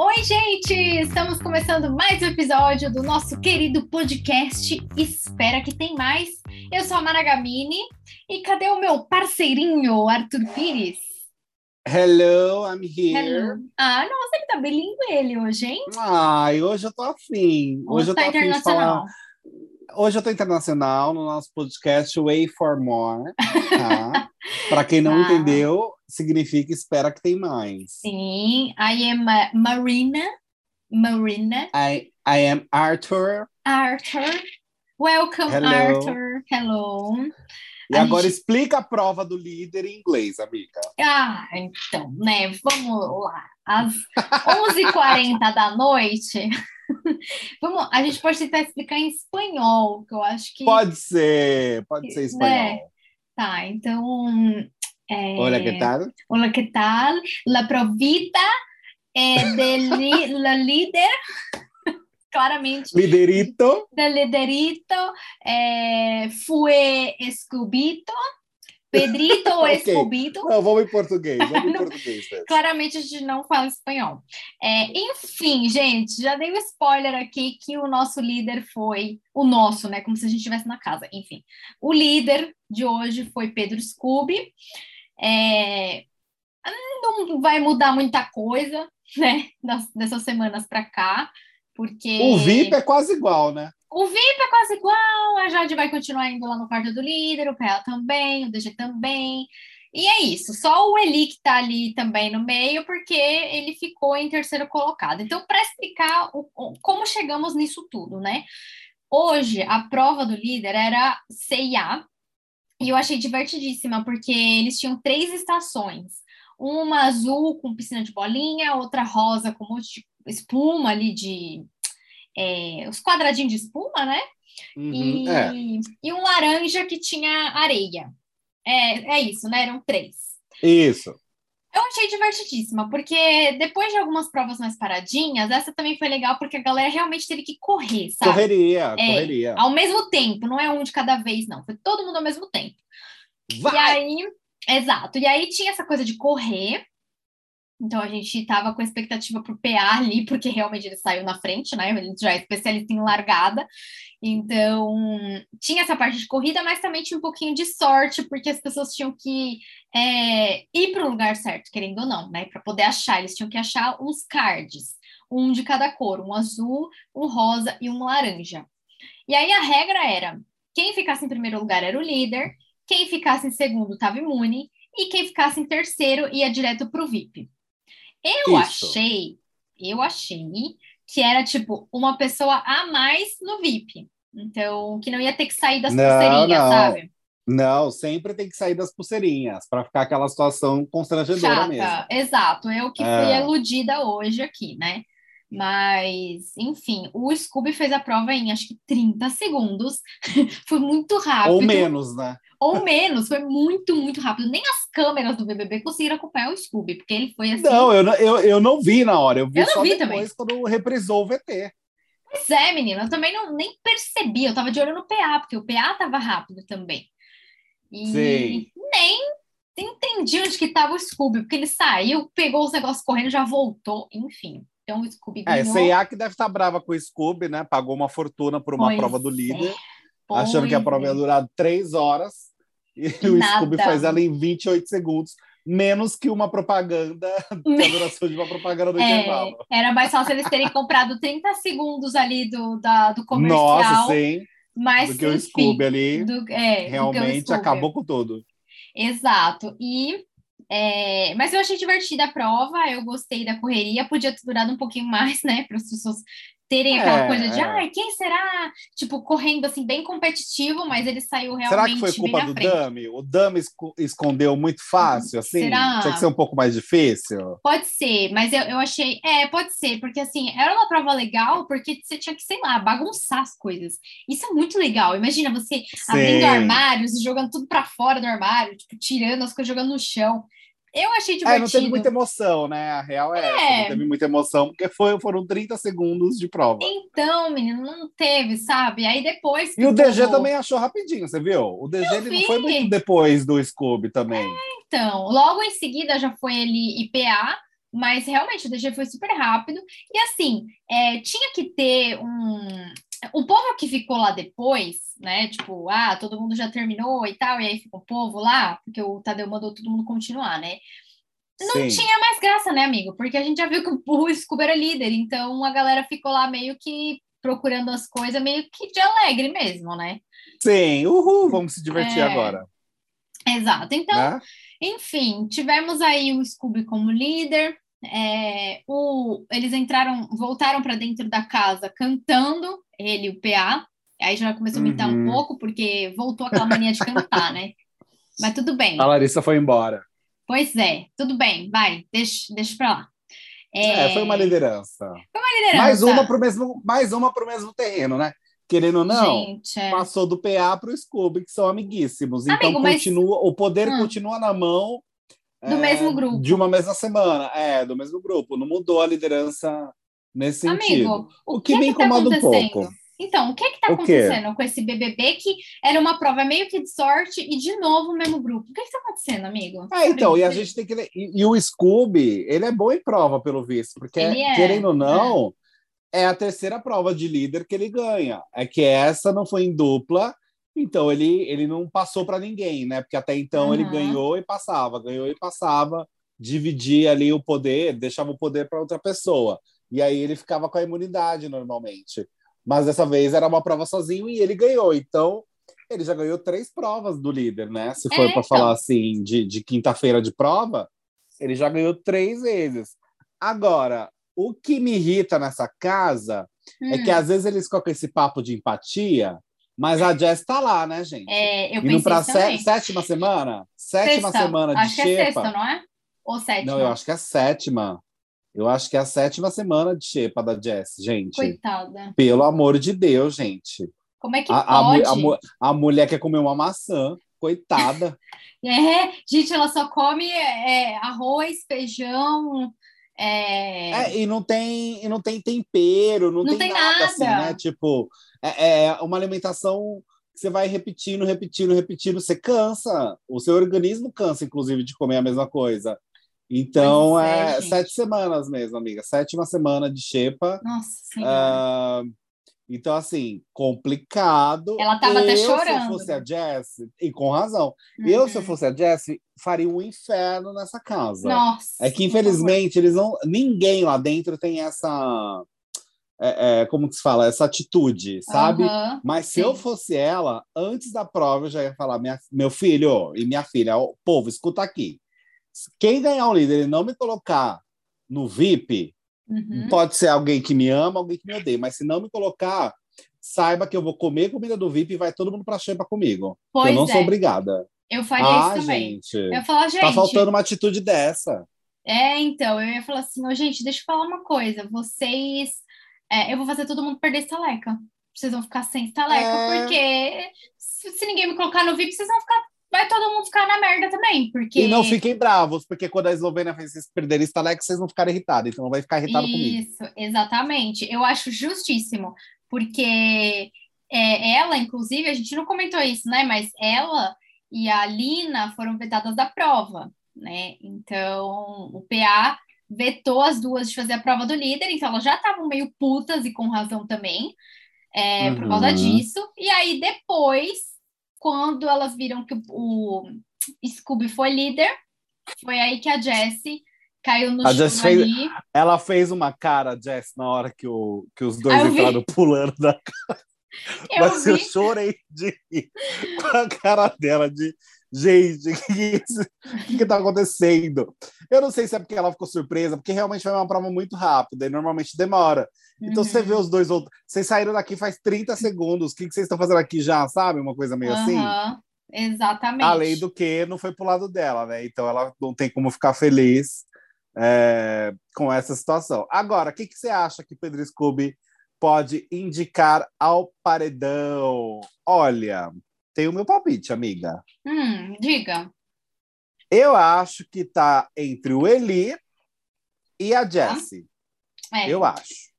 Oi, gente! Estamos começando mais um episódio do nosso querido podcast Espera que tem mais. Eu sou a Mara Gamini e cadê o meu parceirinho, Arthur Pires? Hello, I'm here. Hello. Ah, nossa, ele tá bilíngue ele hoje, hein? Ai, hoje eu tô afim. Hoje, Hoje eu tô tá afim de internacional. falar. Hoje eu tô internacional no nosso podcast Way for More. Tá? Para quem não Ah. entendeu, significa espera que tem mais. Sim, I am uh, Marina. Marina. I, I am Arthur. Arthur. Welcome, Hello. Arthur. Hello. E A agora gente- explica a prova do líder em inglês, amiga. Ah, então, né? Vamos lá. Às 11h40 da noite. Vamos, a gente pode tentar explicar em espanhol, que eu acho que. Pode ser, pode ser espanhol. Tá, então. É, Olha, que tal? Hola, ¿qué tal? La provita eh, del la líder, claramente, Liderito. del liderito eh, fue Escubito, Pedrito ou Ok. Escubito. Não, vamos em português. Vamos em português. Claramente a gente não fala espanhol. É, enfim, gente, já dei um spoiler aqui que o nosso líder foi o nosso, né? Como se a gente estivesse na casa. Enfim, o líder de hoje foi Pedro Scooby. É, não vai mudar muita coisa, né? Das- dessas semanas para cá, porque O VIP é quase igual, né? o VIP é quase igual, a Jade vai continuar indo lá no quarto do líder, o PA também, o DG também. E é isso, só o Eli que tá ali também no meio, porque ele ficou em terceiro colocado. Então, para explicar o- o- como chegamos nisso tudo, né? Hoje, a prova do líder era CIA, e eu achei divertidíssima, porque eles tinham três estações. Uma azul com piscina de bolinha, outra rosa com um monte de espuma ali de. é, os quadradinhos de espuma, né? Uhum, E, é. e um laranja que tinha areia. É, é isso, né? Eram três. Isso. Eu achei divertidíssima, porque depois de algumas provas mais paradinhas, essa também foi legal, porque a galera realmente teve que correr, sabe? Correria, É, correria. Ao mesmo tempo, não é um de cada vez, não. Foi todo mundo ao mesmo tempo. E Vai! aí, exato. E aí tinha essa coisa de correr. Então a gente tava com expectativa pro PA ali, porque realmente ele saiu na frente, né? Ele já é especialista em largada. Então, tinha essa parte de corrida, mas também tinha um pouquinho de sorte, porque as pessoas tinham que é, ir para o lugar certo, querendo ou não, né? Para poder achar, eles tinham que achar uns cards, um de cada cor, um azul, um rosa e um laranja. E aí a regra era: quem ficasse em primeiro lugar era o líder, quem ficasse em segundo estava imune, e quem ficasse em terceiro ia direto para o VIP. Eu Isso. achei, eu achei que era tipo uma pessoa a mais no VIP. Então, que não ia ter que sair das Não, pulseirinhas, não. sabe? Não, sempre tem que sair das pulseirinhas para ficar aquela situação constrangedora mesmo. Chata, exato. Eu que fui É. iludida hoje aqui, né? Mas, enfim, o Scooby fez a prova em acho que 30 segundos. foi muito rápido. Ou menos, né? Ou menos, foi muito, muito rápido. Nem as câmeras do BBB conseguiram acompanhar o Scooby, porque ele foi assim. Não, eu, não- eu, eu não vi na hora, eu vi Eu só vi depois quando reprisou o VT. Pois é, menina, eu também não, nem percebi. Eu tava de olho no PA, porque o PA tava rápido também. E Sim. nem entendi onde que tava o Scooby, porque ele saiu, pegou os negócios correndo, já voltou, enfim. Então o Scooby É, ganhou. C&A que deve estar brava com o Scooby, né? Pagou uma fortuna por uma Pois prova do é, achando que a prova ia durar três horas, e o Nada. Scooby faz ela em 28 segundos, menos que uma propaganda, a duração de uma propaganda do É, intervalo. era mais fácil eles terem comprado 30 segundos ali do, da, do comercial, Nossa, sim, mas do que o enfim, Scooby ali do- é, o realmente Scooby. acabou com tudo. Exato. E é, mas eu achei divertida a prova, eu gostei da correria, podia ter durado um pouquinho mais, né? Para as pessoas terem aquela É, coisa de é. ai, quem será? Tipo, correndo assim, bem competitivo, mas ele saiu Será realmente que foi culpa do. Dami? O Dami esco- escondeu muito fácil, assim? Será? Tinha que ser um pouco mais difícil? Pode ser, mas eu, eu achei. É, pode ser, porque assim, era uma prova legal, porque você tinha que, sei lá, bagunçar as coisas. Isso é muito legal. Imagina você abrindo Sim. armários e jogando tudo pra fora do armário, tipo, tirando as coisas, jogando no chão. Eu achei divertido. É, não teve muita emoção, né? A real é, é. essa, não teve muita emoção, porque foi, foram 30 segundos de prova. Então, menino, não teve, sabe? Aí depois. E o DG também achou rapidinho, você viu? O DG ele não foi muito depois do Scooby também. É, então, logo em seguida já foi ele IPA, mas realmente o DG foi super rápido. E assim, é, tinha que ter um. O povo que ficou lá depois, né? Tipo, ah, todo mundo já terminou e tal, e aí ficou o povo lá, porque o Tadeu mandou todo mundo continuar, né? Não Sim. tinha mais graça, né, amigo? Porque a gente já viu que o Scooby era líder, então a galera ficou lá meio que procurando as coisas, meio que de alegre mesmo, né? Sim, uhul, vamos se divertir é... agora. Exato. Então, né? enfim, tivemos aí o Scooby como líder. É, o, eles entraram, voltaram para dentro da casa cantando, ele, o PA. Aí já começou a imitar uhum. um pouco, porque voltou aquela mania de cantar, né? Mas tudo bem. A Larissa foi embora. Pois é, tudo bem, vai, deixa, deixa para lá. É... é... foi uma liderança. Foi uma liderança. Mais uma para o mesmo, mais uma pro mesmo terreno, né? Querendo ou não, Gente, é. passou do PA para o Scooby, que são amiguíssimos. Então Amigo, continua, mas... o poder hum. continua na mão do é, mesmo grupo. De uma mesma semana, é, do mesmo grupo. Não mudou a liderança nesse Amigo, sentido. O, o que, que, me tá incomoda tá um pouco. Então, o que está acontecendo com esse BBB que era uma prova meio que de sorte e de novo o mesmo grupo? O que está acontecendo, amigo? É, então, e a gente tem que. E, e, o Scooby, ele é bom em prova, pelo visto, porque, é, querendo ou não, é. é. a terceira prova de líder que ele ganha. É que essa não foi em dupla, então ele, ele não passou para ninguém, né? Porque até então uhum. ele ganhou e passava, ganhou e passava, dividia ali o poder, deixava o poder para outra pessoa. E aí ele ficava com a imunidade normalmente mas dessa vez era uma prova sozinho e ele ganhou. Então, ele já ganhou três provas do líder, né? Se for é, para então. falar assim, de, de quinta-feira de prova, ele já ganhou três vezes. Agora, o que me irrita nessa casa hum. é que hum. às vezes eles colocam esse papo de empatia, mas a Jess tá lá, né, gente? É, eu Indo pra sé sétima semana? Sétima sexta. semana de acho Xepa. que é sexta, não é? Ou sétima? Não, eu acho que é sétima. Eu acho que é a sétima semana de xepa da Jess, gente. Coitada. Pelo amor de Deus, gente. Como é que a, pode? A, a, a mulher quer comer uma maçã, coitada. é, gente, ela só come é, arroz, feijão. É... é... e não tem e não tem tempero, não, não tem, tem, nada, nada, assim, né? Tipo, é, é uma alimentação que você vai repetindo, repetindo, repetindo, você cansa. O seu organismo cansa, inclusive, de comer a mesma coisa. Então, é, é sete semanas mesmo, amiga. Sétima semana de xepa. Nossa uh, Então, assim, complicado. Ela tava eu, até chorando. Se eu fosse a Jess, e com razão, uhum. eu, se eu uhum. fosse a Jess, faria um inferno nessa casa. Nossa. É que, infelizmente, eles não. Ninguém lá dentro tem essa. É, é, como que se fala? Essa atitude, sabe? Uhum, Mas se sim. eu fosse ela, antes da prova, eu já ia falar: minha, meu filho e minha filha, povo, escuta aqui quem ganhar o líder e não me colocar no VIP, uhum. pode ser alguém que me ama, alguém que me odeia, mas se não me colocar, saiba que eu vou comer comida do VIP e vai todo mundo para xepa comigo. Pois eu não é. sou obrigada. Eu faria ah, isso também. Gente, eu falar, tá gente. Tá faltando uma atitude dessa. É, então, eu ia falar assim, oh, gente, deixa eu falar uma coisa. Vocês. É, eu vou fazer todo mundo perder estaleca. Vocês vão ficar sem estaleca, é... porque se, se, ninguém me colocar no VIP, vocês vão ficar vai todo mundo ficar na merda também, porque... E não fiquem bravos, porque quando a Eslovênia fez vocês perderem Stalex, vocês vão ficar irritados, então não vai ficar irritado Isso, comigo. Isso, exatamente. Eu acho justíssimo, porque é, ela, inclusive, a gente não comentou isso, né, mas ela e a Lina foram vetadas da prova, né, então o PA vetou as duas de fazer a prova do líder, então elas já estavam meio putas e com razão também, é, uhum. por causa disso, e aí depois quando elas viram que o Scooby foi líder, foi aí que a Jessie caiu no a chão fez, ali. Ela fez uma cara, Jess, na hora que, o, que os dois entraram pulando da casa. Eu Mas vi. eu chorei de rir com a cara dela de gente, o que, que, que tá acontecendo? Eu não sei se é porque ela ficou surpresa, porque realmente foi uma prova muito rápida e normalmente demora. Então uhum. você vê os dois outros. Vocês saíram daqui faz 30 segundos. O que, que vocês estão fazendo aqui já, sabe? Uma coisa meio uhum. assim. Exatamente. Além do que não foi pro lado dela, né? Então ela não tem como ficar feliz é, com essa situação. Agora, o que, que você acha que Pedro Scooby pode indicar ao paredão? Olha, tem o meu palpite, amiga. Hum, diga. Eu acho que tá entre o Eli e a Jessie. É. Eu acho.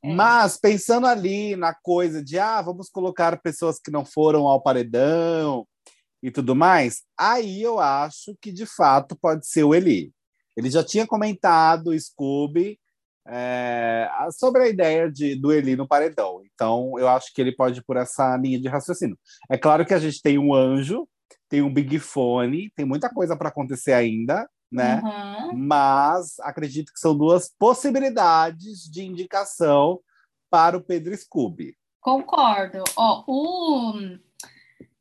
É. Mas pensando ali na coisa de ah, vamos colocar pessoas que não foram ao paredão e tudo mais, aí eu acho que de fato pode ser o Eli. Ele já tinha comentado, Scooby, é, sobre a ideia de, do Eli no paredão. Então, eu acho que ele pode ir por essa linha de raciocínio. É claro que a gente tem um anjo, tem um Big Fone, tem muita coisa para acontecer ainda, né? Uhum. Mas acredito que são duas possibilidades de indicação para o Pedro Scooby. Concordo. Ó, o,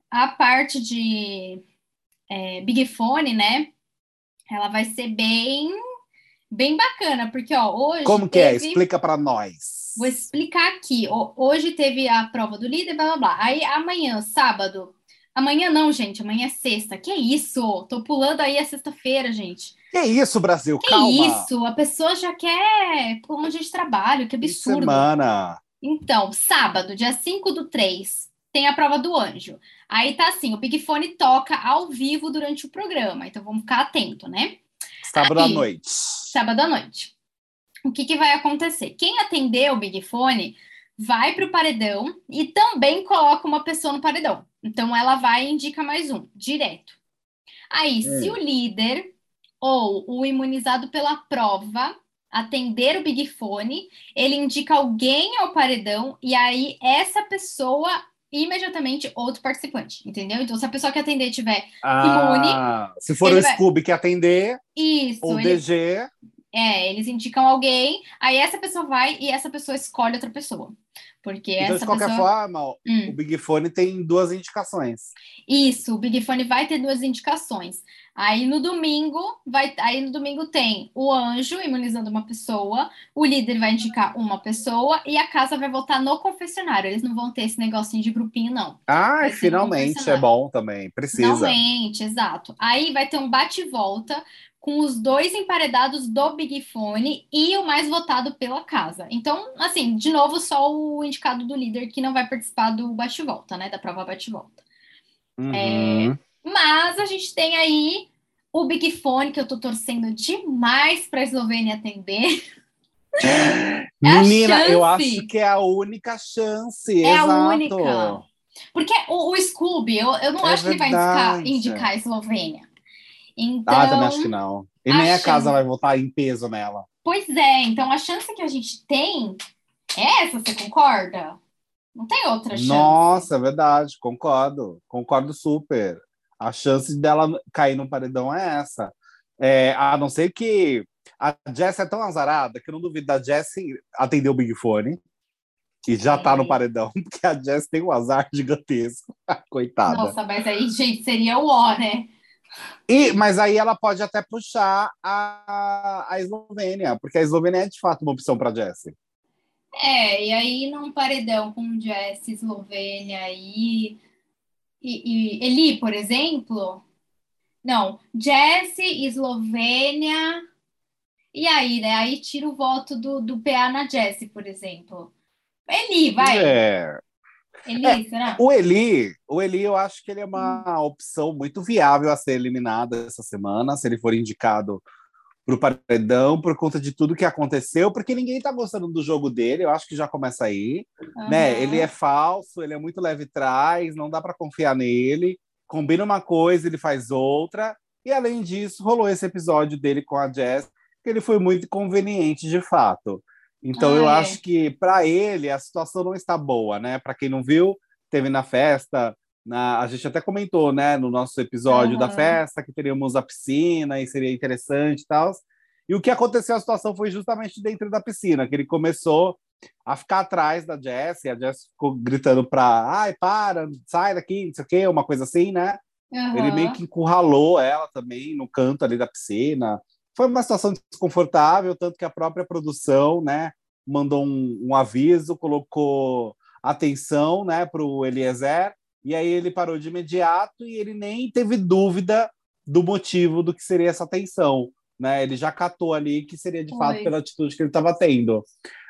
a parte de é, Big Fone, né? Ela vai ser bem bem bacana, porque ó, hoje. Como que é? teve... é? Explica para nós. Vou explicar aqui. Hoje teve a prova do líder, blá blá blá. Aí amanhã, sábado. Amanhã não, gente. Amanhã é sexta. Que isso? Tô pulando aí a sexta-feira, gente. Que isso, Brasil? Que Calma. isso? A pessoa já quer por onde de trabalho. Que absurdo. Que semana. Então, sábado, dia 5 do 3, tem a prova do anjo. Aí tá assim, o Big Fone toca ao vivo durante o programa. Então vamos ficar atento, né? Sábado Aí, à noite. Sábado à noite. O que, que vai acontecer? Quem atender o Big Fone vai para o paredão e também coloca uma pessoa no paredão. Então ela vai e indica mais um, direto. Aí, se hum. o líder ou o imunizado pela prova atender o Big Fone, ele indica alguém ao paredão e aí essa pessoa imediatamente outro participante, entendeu? Então, se a pessoa que atender tiver ah, imune. Se for o Scooby vai... que atender, Isso, ou ele... DG. É, eles indicam alguém, aí essa pessoa vai e essa pessoa escolhe outra pessoa. Porque então, de qualquer pessoa... forma, hum. o Big Fone tem duas indicações. Isso, o Big Fone vai ter duas indicações. Aí no domingo vai, aí no domingo tem o anjo imunizando uma pessoa, o líder vai indicar uma pessoa e a casa vai votar no confessionário. Eles não vão ter esse negocinho de grupinho não. Ah, finalmente é bom também, precisa. Finalmente, exato. Aí vai ter um bate volta com os dois emparedados do Big Fone e o mais votado pela casa. Então, assim, de novo, só o indicado do líder que não vai participar do bate-volta, né? Da prova bate-volta. Uhum. É, mas a gente tem aí o Big Fone, que eu tô torcendo demais para a Eslovênia atender. É Menina, eu acho que é a única chance. É exato. a única. Porque o, o Scooby, eu, eu não é acho verdade. que ele vai indicar, indicar a Eslovênia. Então, ah, também acho que não. E nem a, a casa vai voltar em peso nela. Pois é, então a chance que a gente tem é essa, você concorda? Não tem outra chance. Nossa, é verdade, concordo. Concordo super. A chance dela cair no paredão é essa. É, a não ser que a Jess é tão azarada que eu não duvido da Jess atender o Big Fone e já tá no paredão, porque a Jess tem um azar gigantesco. Coitada. Nossa, mas aí, gente, seria o ó, né? E, mas aí ela pode até puxar a, a Eslovênia, porque a Eslovênia é de fato uma opção para Jessie. É, e aí num paredão com Jessie, Eslovênia e, e, e Eli, por exemplo. Não, Jessie, Eslovênia. E aí, né? Aí tira o voto do, do PA na Jessie, por exemplo. Eli, vai. É. Eli, é, será? O Eli, o Eli, eu acho que ele é uma opção muito viável a ser eliminado essa semana, se ele for indicado para o paredão por conta de tudo que aconteceu, porque ninguém está gostando do jogo dele, eu acho que já começa aí, uhum. né? Ele é falso, ele é muito leve trás, não dá para confiar nele, combina uma coisa, ele faz outra, e além disso, rolou esse episódio dele com a Jess, que ele foi muito conveniente de fato. Então ah, eu é. acho que para ele a situação não está boa, né? Para quem não viu, teve na festa, na, a gente até comentou, né, no nosso episódio uhum. da festa que teríamos a piscina e seria interessante e tal. E o que aconteceu a situação foi justamente dentro da piscina, que ele começou a ficar atrás da Jess, e a Jess ficou gritando para, ai, para, sai daqui, não sei o quê, uma coisa assim, né? Uhum. Ele meio que encurralou ela também no canto ali da piscina foi uma situação desconfortável, tanto que a própria produção, né, mandou um, um aviso, colocou atenção, né, para o Eliezer, e aí ele parou de imediato e ele nem teve dúvida do motivo do que seria essa atenção, né? Ele já catou ali que seria de Oi. fato pela atitude que ele estava tendo.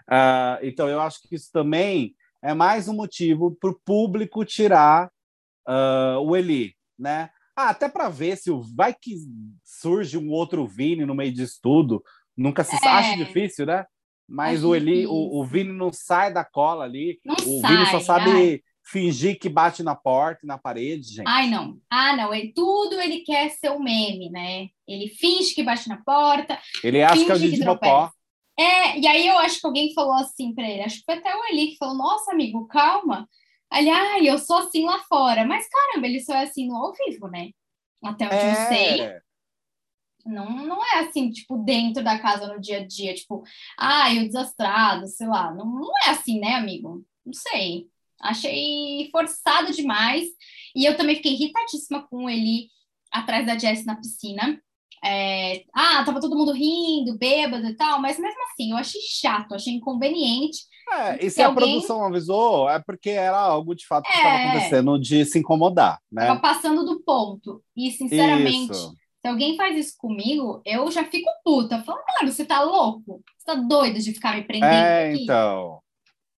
Uh, então eu acho que isso também é mais um motivo para o público tirar uh, o Eli, né? Ah, até para ver se o vai que surge um outro Vini no meio disso tudo. Nunca se é. acha difícil, né? Mas o, Eli, o, o, Vini não sai da cola ali. Não o sai, Vini só sabe ai. fingir que bate na porta e na parede, gente. Ai, não. Ah, não. Ele, tudo ele quer ser um meme, né? Ele finge que bate na porta. Ele acha que é o Didi. É, e aí eu acho que alguém falou assim para ele, acho que foi até o Eli que falou, nossa, amigo, calma. Ali, ai, eu sou assim lá fora. Mas caramba, ele só é assim no ao vivo, né? Até onde é... eu sei. Não, não é assim, tipo, dentro da casa no dia a dia, tipo, ai, o desastrado, sei lá. Não, não é assim, né, amigo? Não sei. Achei forçado demais. E eu também fiquei irritadíssima com ele atrás da Jess na piscina. É, ah, tava todo mundo rindo, bêbado e tal, mas mesmo assim, eu achei chato, achei inconveniente. É, e se, se a alguém... produção avisou, é porque era algo de fato que estava é, acontecendo de se incomodar, né? Tava passando do ponto. E, sinceramente, isso. se alguém faz isso comigo, eu já fico puta. Falo, mano, você tá louco? Você tá doido de ficar me prendendo é, aqui? então.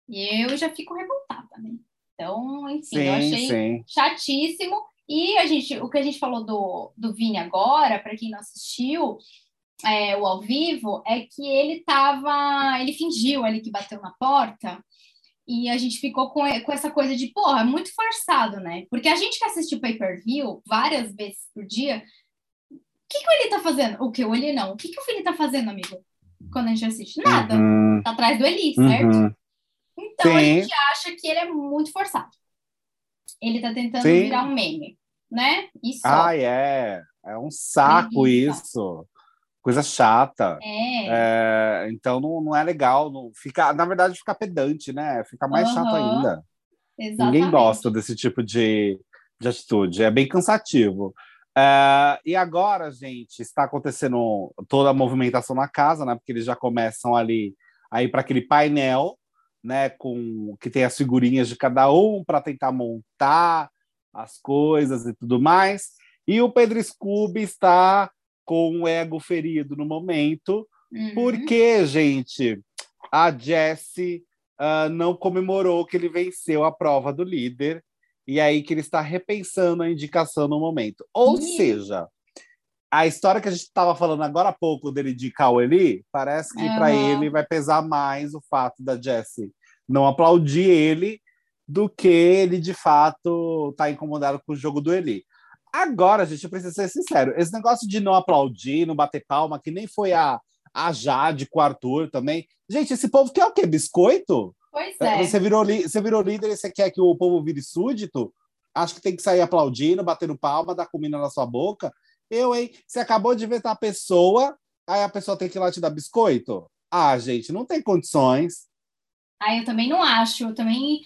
E eu já fico revoltada, né? Então, enfim, sim, eu achei sim. chatíssimo. E a gente, o que a gente falou do, do Vini agora, para quem não assistiu, é, o ao vivo, é que ele tava. Ele fingiu ali que bateu na porta. E a gente ficou com, com essa coisa de, porra, é muito forçado, né? Porque a gente que assistiu pay-per-view várias vezes por dia, o que, que o Eli tá fazendo? O que? O Eli não. O que, que o Vini tá fazendo, amigo? Quando a gente assiste? Nada. Uhum. Tá atrás do Eli, certo? Uhum. Então Sim. a gente acha que ele é muito forçado. Ele tá tentando Sim. virar um meme, né? Isso. Ah, é. É um saco isso. Coisa chata. É. é. então não, não é legal. Não, fica, na verdade, fica pedante, né? Fica mais uhum. chato ainda. Exatamente. Ninguém gosta desse tipo de, de atitude. É bem cansativo. É, e agora, gente, está acontecendo toda a movimentação na casa, né? Porque eles já começam ali aí para aquele painel né, com que tem as figurinhas de cada um para tentar montar as coisas e tudo mais. E o Pedro Scooby está com o ego ferido no momento, uhum. porque, gente, a Jessie uh, não comemorou que ele venceu a prova do líder, e aí que ele está repensando a indicação no momento. Ou uhum. seja, a história que a gente estava falando agora há pouco dele de Eli, parece que uhum. para ele vai pesar mais o fato da Jessie não aplaudir ele do que ele de fato estar tá incomodado com o jogo do Eli. Agora, gente, eu preciso ser sincero: esse negócio de não aplaudir, não bater palma, que nem foi a, a Jade com o Arthur também. Gente, esse povo quer o quê? Biscoito? Pois é. Você virou, você virou líder e você quer que o povo vire súdito? Acho que tem que sair aplaudindo, batendo palma, dar comida na sua boca. Eu, hein? Você acabou de inventar a pessoa, aí a pessoa tem que ir lá te dar biscoito? Ah, gente, não tem condições. Ah, eu também não acho. Eu também.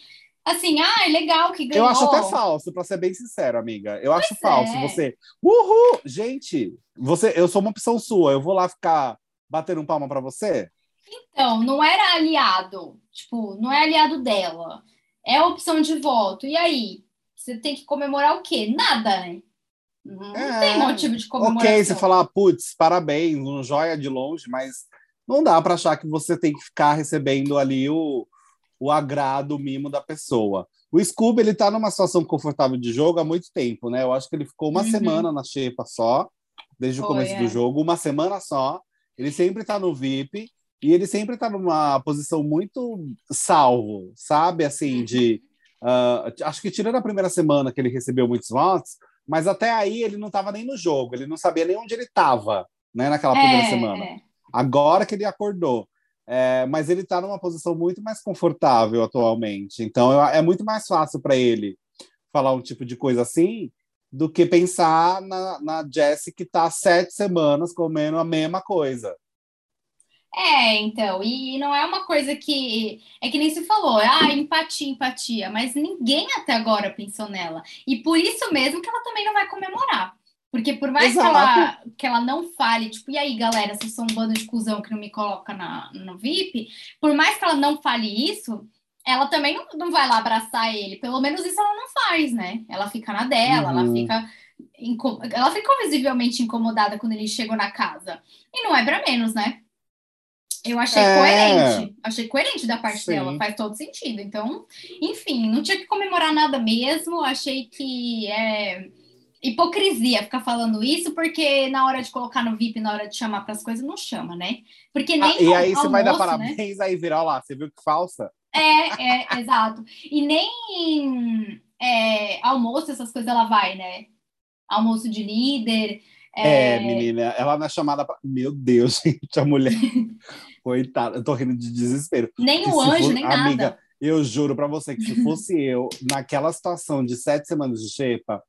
Assim, ah, é legal que ganhou. Eu acho até falso, para ser bem sincero, amiga. Eu pois acho falso. É. Você. Uhul! Gente, você, eu sou uma opção sua. Eu vou lá ficar batendo um palma para você? Então, não era aliado. Tipo, não é aliado dela. É opção de voto. E aí? Você tem que comemorar o quê? Nada, né? Não é, tem motivo de comemorar. Ok, você falar, putz, parabéns, um joia de longe, mas não dá para achar que você tem que ficar recebendo ali o, o agrado, o mimo da pessoa. O Scooby, ele tá numa situação confortável de jogo há muito tempo, né? Eu acho que ele ficou uma uhum. semana na xepa só, desde o começo é. do jogo, uma semana só. Ele sempre tá no VIP e ele sempre tá numa posição muito salvo, sabe? Assim, de. Uh, acho que tirando a primeira semana que ele recebeu muitos votos, mas até aí ele não estava nem no jogo, ele não sabia nem onde ele estava, né, naquela é, primeira semana. É. Agora que ele acordou. É, mas ele está numa posição muito mais confortável atualmente. Então é muito mais fácil para ele falar um tipo de coisa assim do que pensar na, na Jessie que está sete semanas comendo a mesma coisa. É, então, e não é uma coisa que. É que nem se falou, ah, empatia, empatia, mas ninguém até agora pensou nela. E por isso mesmo que ela também não vai comemorar. Porque por mais que ela, que ela não fale, tipo, e aí, galera, vocês são um bando de cuzão que não me coloca na, no VIP, por mais que ela não fale isso, ela também não, não vai lá abraçar ele. Pelo menos isso ela não faz, né? Ela fica na dela, uhum. ela fica. Ela ficou visivelmente incomodada quando ele chegou na casa. E não é para menos, né? Eu achei é... coerente. Achei coerente da parte Sim. dela, faz todo sentido. Então, enfim, não tinha que comemorar nada mesmo. Achei que é hipocrisia ficar falando isso, porque na hora de colocar no VIP, na hora de chamar para as coisas, não chama, né? Porque nem. Ah, e aí você vai dar né? parabéns, né? aí virar lá, você viu que falsa? É, é, exato. E nem é, almoço, essas coisas ela vai, né? Almoço de líder. É, é menina, ela na chamada. Pra... Meu Deus, gente, a mulher. Coitada, eu tô rindo de desespero. Nem o anjo, for... nem amiga, nada. Eu juro para você que se fosse eu, naquela situação de sete semanas de xepa,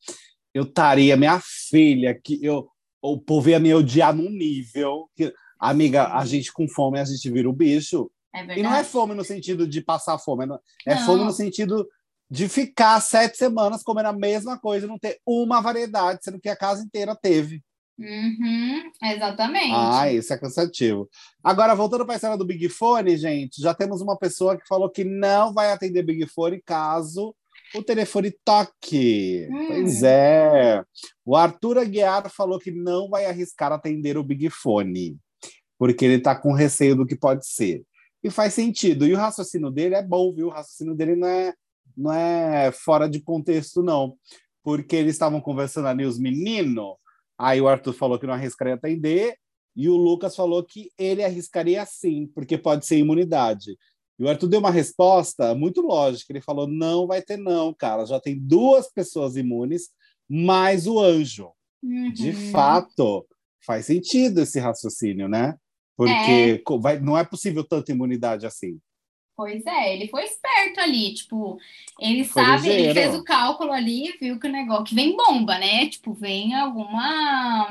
eu estaria minha filha, que eu, o povo ia me odiar num nível que, amiga, a gente com fome, a gente vira o bicho. É e não é fome no sentido de passar fome, é não. fome no sentido de ficar sete semanas comendo a mesma coisa, não ter uma variedade, sendo que a casa inteira teve. Uhum, exatamente. Ah, isso é cansativo. Agora, voltando para a história do Big Fone, gente, já temos uma pessoa que falou que não vai atender Big Fone caso o telefone toque. Hum. Pois é. O Arthur Aguiar falou que não vai arriscar atender o Big Fone, porque ele está com receio do que pode ser. E faz sentido. E o raciocínio dele é bom, viu? O raciocínio dele não é, não é fora de contexto, não. Porque eles estavam conversando ali, os meninos Aí o Arthur falou que não arriscaria atender, e o Lucas falou que ele arriscaria sim, porque pode ser imunidade. E o Arthur deu uma resposta muito lógica. Ele falou: não vai ter, não, cara. Já tem duas pessoas imunes, mais o anjo. Uhum. De fato, faz sentido esse raciocínio, né? Porque é. Vai, não é possível tanta imunidade assim. Pois é, ele foi esperto ali, tipo, ele foi sabe, ligeiro. ele fez o cálculo ali, viu que o negócio que vem bomba, né? Tipo, vem alguma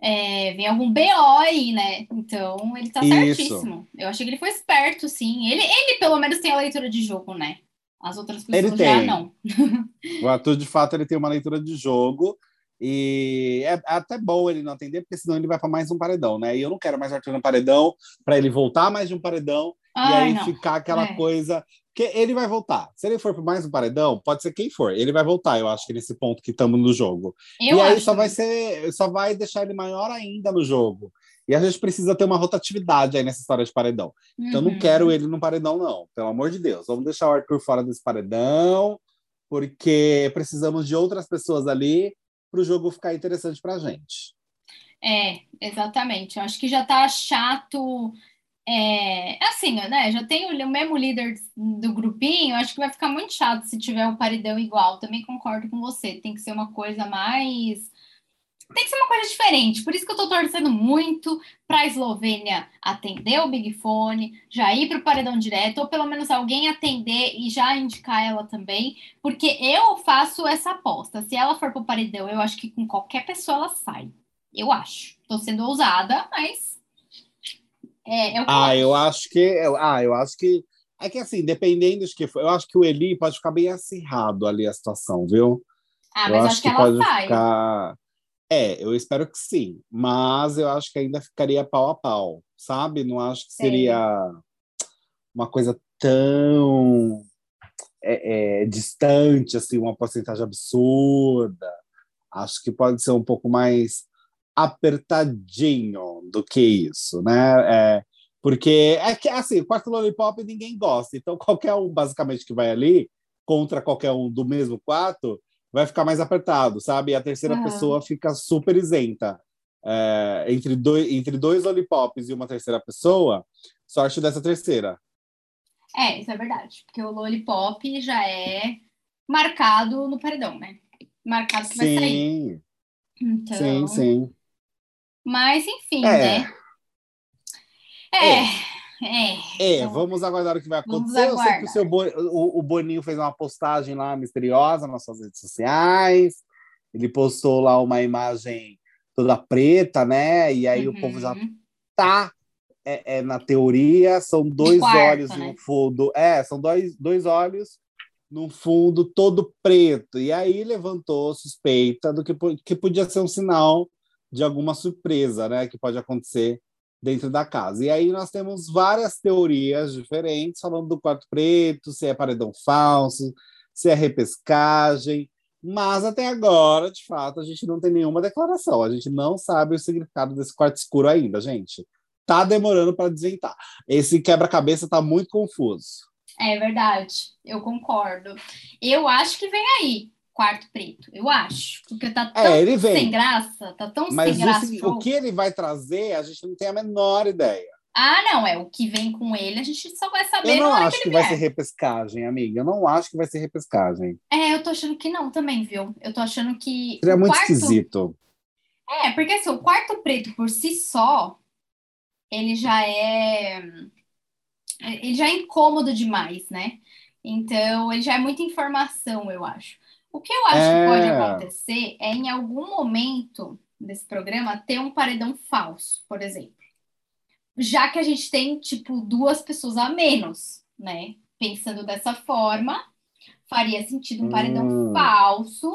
é, vem algum BO aí, né? Então ele tá Isso. certíssimo. Eu achei que ele foi esperto, sim. Ele, ele pelo menos tem a leitura de jogo, né? As outras pessoas já não. o ator, de fato, ele tem uma leitura de jogo. E é até bom ele não atender, porque senão ele vai para mais um paredão, né? E eu não quero mais Arthur no paredão, para ele voltar mais de um paredão Ai, e aí não. ficar aquela é. coisa. Que ele vai voltar. Se ele for para mais um paredão, pode ser quem for, ele vai voltar, eu acho que nesse ponto que estamos no jogo. Eu e aí só vai ser, só vai deixar ele maior ainda no jogo. E a gente precisa ter uma rotatividade aí nessa história de paredão. Uhum. Então eu não quero ele no paredão, não. Pelo amor de Deus. Vamos deixar o Arthur fora desse paredão, porque precisamos de outras pessoas ali para o jogo ficar interessante para a gente. É, exatamente. Eu acho que já está chato. É, assim, né? Já tem o, mesmo líder do grupinho, acho que vai ficar muito chato se tiver um paredão igual. Também concordo com você. Tem que ser uma coisa mais tem que ser uma coisa diferente. Por isso que eu estou torcendo muito para a Eslovênia atender o Big Fone, já ir para o paredão direto, ou pelo menos alguém atender e já indicar ela também, porque eu faço essa aposta. Se ela for para o paredão, eu acho que com qualquer pessoa ela sai. Eu acho. Estou sendo ousada, mas. É, eu ah, acho. eu acho que. Ah, eu acho que. É que assim, dependendo de que for, eu acho que o Eli pode ficar bem acirrado ali a situação, viu? Ah, mas eu acho, acho que, que ela pode sai. Ficar é, eu espero que sim, mas eu acho que ainda ficaria pau a pau, sabe? Não acho que seria uma coisa tão é, é, distante, assim, uma porcentagem absurda. Acho que pode ser um pouco mais apertadinho do que isso, né? É, porque é que, assim, o quarto Lollipop ninguém gosta, então qualquer um, basicamente, que vai ali contra qualquer um do mesmo quarto vai ficar mais apertado, sabe? E a terceira uhum. pessoa fica super isenta. É, entre, dois, entre dois lollipops e uma terceira pessoa, sorte dessa terceira. É, isso é verdade. Porque o lollipop já é marcado no paredão, né? Marcado que sim. vai sair. Então... Sim, sim. Mas, enfim, é. né? É. é. Então, vamos aguardar o que vai acontecer. Eu sei que o, seu Bo, o, o, Boninho fez uma postagem lá misteriosa nas suas redes sociais. Ele postou lá uma imagem toda preta, né? E aí uhum. o povo já uhum. tá é, é, na teoria. São dois quarto, olhos né? no fundo. É, são dois, dois olhos no fundo todo preto. E aí levantou suspeita do que, que podia ser um sinal de alguma surpresa, né? Que pode acontecer dentro da casa. E aí nós temos várias teorias diferentes falando do quarto preto, se é paredão falso, se é repescagem, mas até agora, de fato, a gente não tem nenhuma declaração. A gente não sabe o significado desse quarto escuro ainda, gente. Tá demorando para desventar. Esse quebra-cabeça tá muito confuso. É verdade, eu concordo. Eu acho que vem aí. Quarto preto, eu acho. Porque tá é, tão é, ele vem. sem graça, tá tão Mas sem graça. Mas o que ele vai trazer, a gente não tem a menor ideia. Ah, não, é o que vem com ele, a gente só vai saber. Eu não acho que, que vai ser repescagem, amiga. Eu não acho que vai ser repescagem. É, eu tô achando que não também, viu? Eu tô achando que. Seria muito quarto... esquisito. É, porque assim, o quarto preto por si só, ele já é. Ele já é incômodo demais, né? Então, ele já é muita informação, eu acho. O que eu acho é... que pode acontecer é, em algum momento desse programa, ter um paredão falso, por exemplo já que a gente tem, tipo, duas pessoas a menos, né? Pensando dessa forma, faria sentido um paredão hum. falso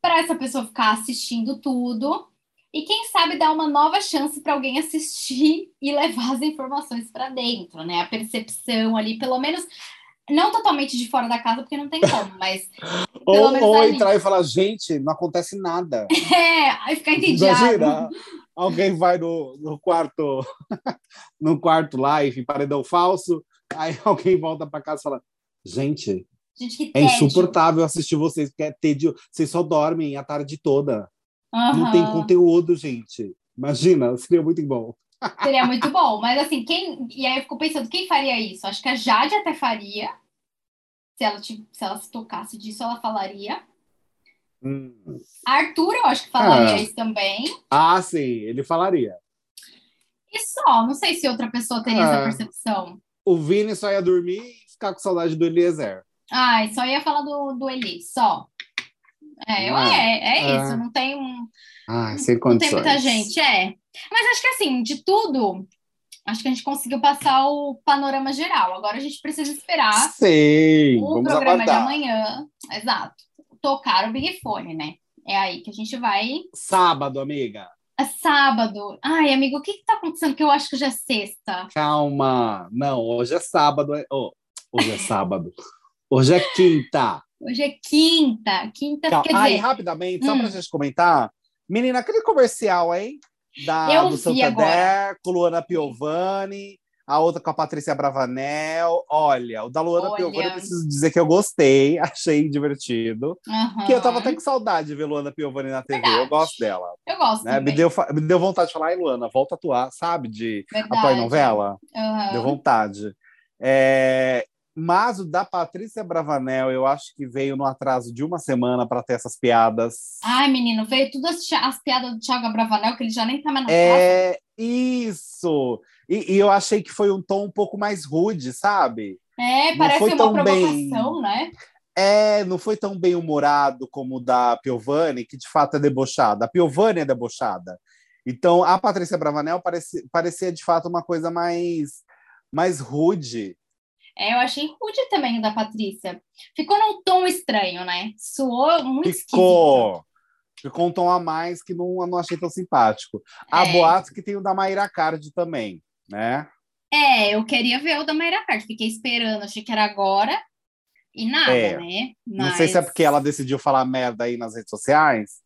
para essa pessoa ficar assistindo tudo e quem sabe dar uma nova chance para alguém assistir e levar as informações para dentro, né? A percepção ali, pelo menos não totalmente de fora da casa, porque não tem como, mas. ou, ou entrar e falar, gente, não acontece nada. É, aí ficar entediado. Imagina, alguém vai no, no quarto, no quarto live, paredão falso, aí alguém volta para casa e fala, gente. Gente, é insuportável assistir vocês, porque é tédio. Vocês só dormem a tarde toda. Uhum. Não tem conteúdo, gente. Imagina, seria muito bom. Seria muito bom. Mas assim, quem. E aí eu fico pensando, quem faria isso? Acho que a Jade até faria. Se ela, se ela se tocasse disso, ela falaria. Hum. Arthur, eu acho que falaria ah. isso também. Ah, sim, ele falaria. E só, não sei se outra pessoa teria ah. essa percepção. O Vini só ia dormir e ficar com saudade do Eliezer. Ah, só ia falar do, do Eli, só. É, ah, é, é isso, não tem um. Ah, sem condições. Não tem muita gente, é. Mas acho que assim, de tudo, acho que a gente conseguiu passar o panorama geral. Agora a gente precisa esperar Sim, o programa aguardar. de amanhã. Exato. Tocar o Big Fone, né? É aí que a gente vai. Sábado, amiga. É sábado. Ai, amigo, o que que tá acontecendo? Que eu acho que já é sexta. Calma. Não, hoje é sábado. Oh, hoje é sábado. hoje é quinta. Hoje é quinta. Quinta, Calma. quer dizer... Aí, rapidamente, só hum. pra gente comentar. Menina, aquele comercial, hein? Da, eu do Santander, com Luana Piovani, a outra com a Patrícia Bravanel. Olha, o da Luana Olha. Piovani, eu preciso dizer que eu gostei, achei divertido. Uhum. Que eu tava até com saudade de ver Luana Piovani na TV, Verdade. eu gosto dela. Eu gosto. Né? Me, deu, me deu vontade de falar, ai, Luana, volta a atuar, sabe? De Verdade. atuar em novela. Uhum. Deu vontade. É, mas o da Patrícia Bravanel, eu acho que veio no atraso de uma semana para ter essas piadas. Ai, menino, veio tudo as, as, piadas do Thiago Bravanel, que ele já nem tá mais na É, casa. isso! E, e, eu achei que foi um tom um pouco mais rude, sabe? É, não parece uma provocação, bem... né? É, não foi tão bem humorado como o da Piovani, que de fato é debochada. A Piovani é debochada. Então, a Patrícia Bravanel parecia, parecia de fato uma coisa mais, mais rude. É, eu achei rude também o da Patrícia. Ficou num tom estranho, né? Soou muito Ficou. Esquisito. Ficou um tom a mais que não, não achei tão simpático. A é. boato que tem o da Mayra Card também, né? É, eu queria ver o da Mayra Card. Fiquei esperando, achei que era agora e nada, é. né? Mas... Não sei se é porque ela decidiu falar merda aí nas redes sociais.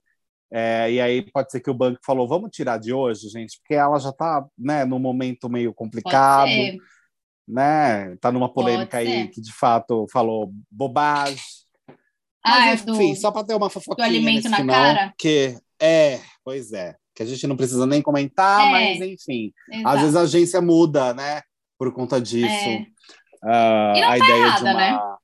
É, e aí pode ser que o banco falou, vamos tirar de hoje, gente, porque ela já tá, né, num momento meio complicado. Né? Tá numa polêmica aí que de fato falou bobagem. Ah, Mas, enfim, do, só para ter uma fofoquinha do alimento na final, cara? que é, pois é, que a gente não precisa nem comentar, é, mas enfim, exato. às vezes a agência muda, né? Por conta disso. É. Uh, e não a tá ideia errada, de uma... né?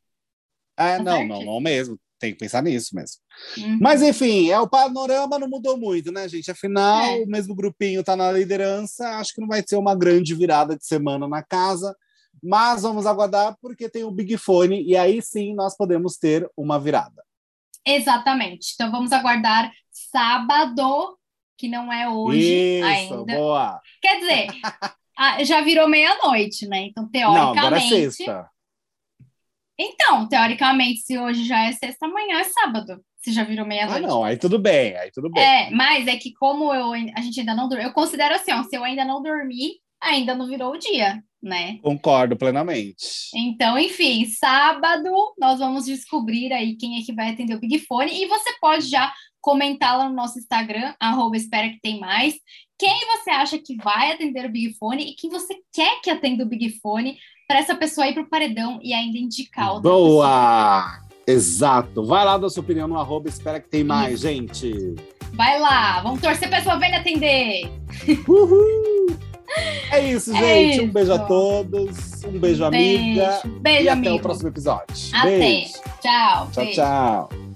É, tá não, não, não mesmo. Tem que pensar nisso mesmo. Uhum. Mas enfim, é o panorama não mudou muito, né, gente? Afinal, é. o mesmo grupinho tá na liderança. Acho que não vai ser uma grande virada de semana na casa. Mas vamos aguardar porque tem o Big Fone e aí sim nós podemos ter uma virada. Exatamente. Então vamos aguardar sábado, que não é hoje Isso, ainda. Boa. Quer dizer, já virou meia-noite, né? Então, teoricamente. Não, agora é sexta. Então, teoricamente, se hoje já é sexta, amanhã é sábado. Se já virou meia-noite. Ah, não, aí tudo bem, aí tudo bem. É, mas é que como eu, a gente ainda não dormiu, eu considero assim, ó, se eu ainda não dormi, ainda não virou o dia né? Concordo plenamente. Então, enfim, sábado nós vamos descobrir aí quem é que vai atender o Big Fone e você pode já comentar lá no nosso Instagram, arroba espera que tem mais, quem você acha que vai atender o Big Fone e quem você quer que atenda o Big Fone para essa pessoa ir para o paredão e ainda indicar outra Boa! Exato. Vai lá dar sua opinião no arroba, espera que tem mais, Isso. gente. Vai lá, vamos torcer pra Eslovênia atender. Uhul! É isso, é gente. Isso. Um beijo a todos. Um beijo, beijo. amiga. Beijo, e amigo. até o próximo episódio. Até. Beijo. Tchau. Tchau, beijo. tchau.